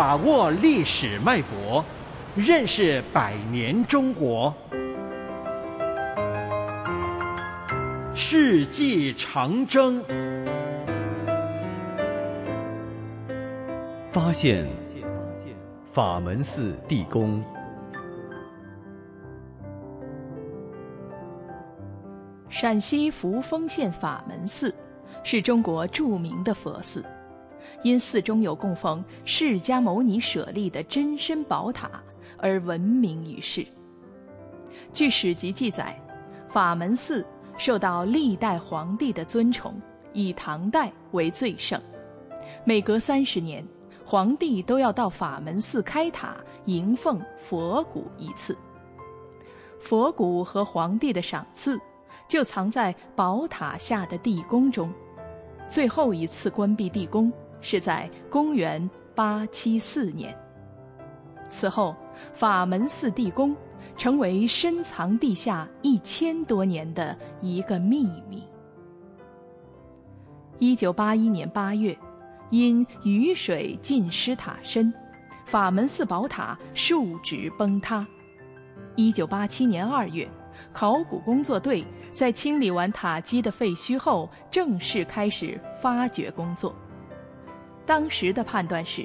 把握历史脉搏，认识百年中国。世纪长征，发现法门寺地宫。陕西扶风县法门寺是中国著名的佛寺，因寺中有供奉释迦牟尼舍利的真身宝塔而闻名于世。据史籍记载，法门寺。受到历代皇帝的尊崇，以唐代为最盛。每隔三十年，皇帝都要到法门寺开塔迎奉佛骨一次。佛骨和皇帝的赏赐，就藏在宝塔下的地宫中。最后一次关闭地宫是在公元八七四年。此后，法门寺地宫。成为深藏地下一千多年的一个秘密。一九八一年八月，因雨水浸湿塔身，法门寺宝塔竖直崩塌。一九八七年二月，考古工作队在清理完塔基的废墟后，正式开始发掘工作。当时的判断是，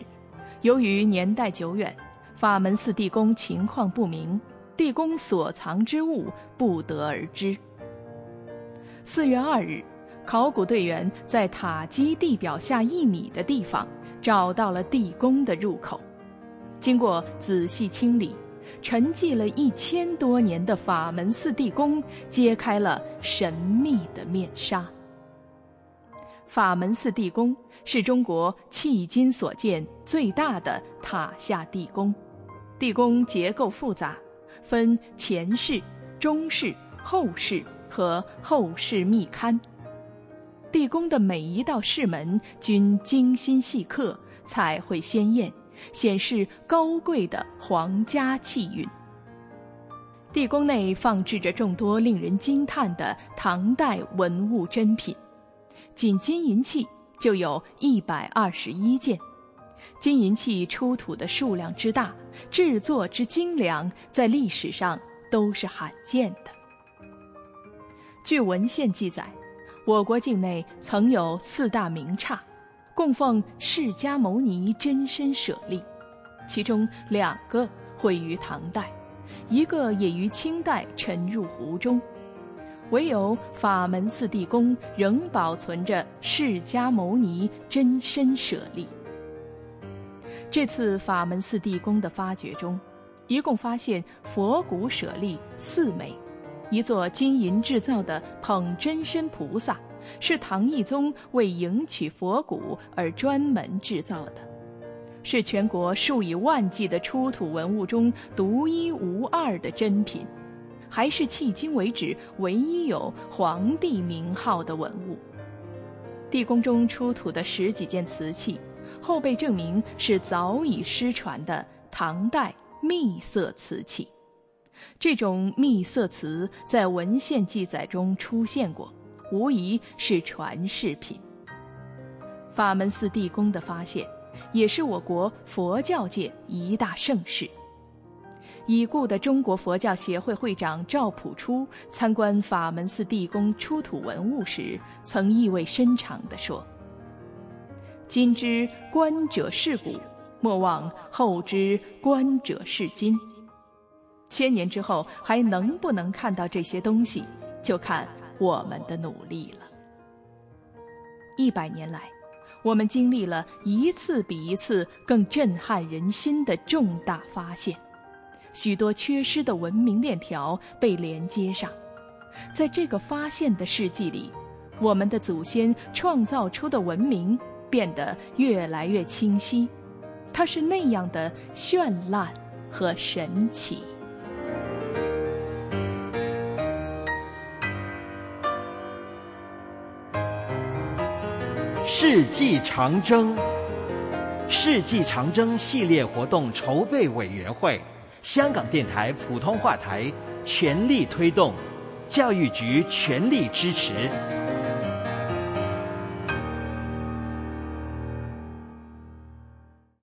由于年代久远，法门寺地宫情况不明。地宫所藏之物不得而知。四月二日，考古队员在塔基地表下一米的地方找到了地宫的入口。经过仔细清理，沉寂了一千多年的法门寺地宫揭开了神秘的面纱。法门寺地宫是中国迄今所见最大的塔下地宫，地宫结构复杂。分前室、中室、后室和后室密龛。地宫的每一道室门均精心细刻，彩绘鲜艳，显示高贵的皇家气韵。地宫内放置着众多令人惊叹的唐代文物珍品，仅金银器就有一百二十一件。金银器出土的数量之大，制作之精良，在历史上都是罕见的。据文献记载，我国境内曾有四大名刹，供奉释迦牟尼真身舍利，其中两个毁于唐代，一个也于清代沉入湖中，唯有法门寺地宫仍保存着释迦牟尼真身舍利。这次法门寺地宫的发掘中，一共发现佛骨舍利四枚，一座金银制造的捧真身菩萨，是唐懿宗为迎娶佛骨而专门制造的，是全国数以万计的出土文物中独一无二的珍品，还是迄今为止唯一有皇帝名号的文物。地宫中出土的十几件瓷器。后被证明是早已失传的唐代秘色瓷器，这种秘色瓷在文献记载中出现过，无疑是传世品。法门寺地宫的发现，也是我国佛教界一大盛事。已故的中国佛教协会会长赵朴初参观法门寺地宫出土文物时，曾意味深长地说。今之观者是古，莫忘后之观者是今。千年之后还能不能看到这些东西，就看我们的努力了。一百年来，我们经历了一次比一次更震撼人心的重大发现，许多缺失的文明链条被连接上。在这个发现的世纪里，我们的祖先创造出的文明。变得越来越清晰，它是那样的绚烂和神奇。世纪长征，世纪长征系列活动筹备委员会，香港电台普通话台全力推动，教育局全力支持。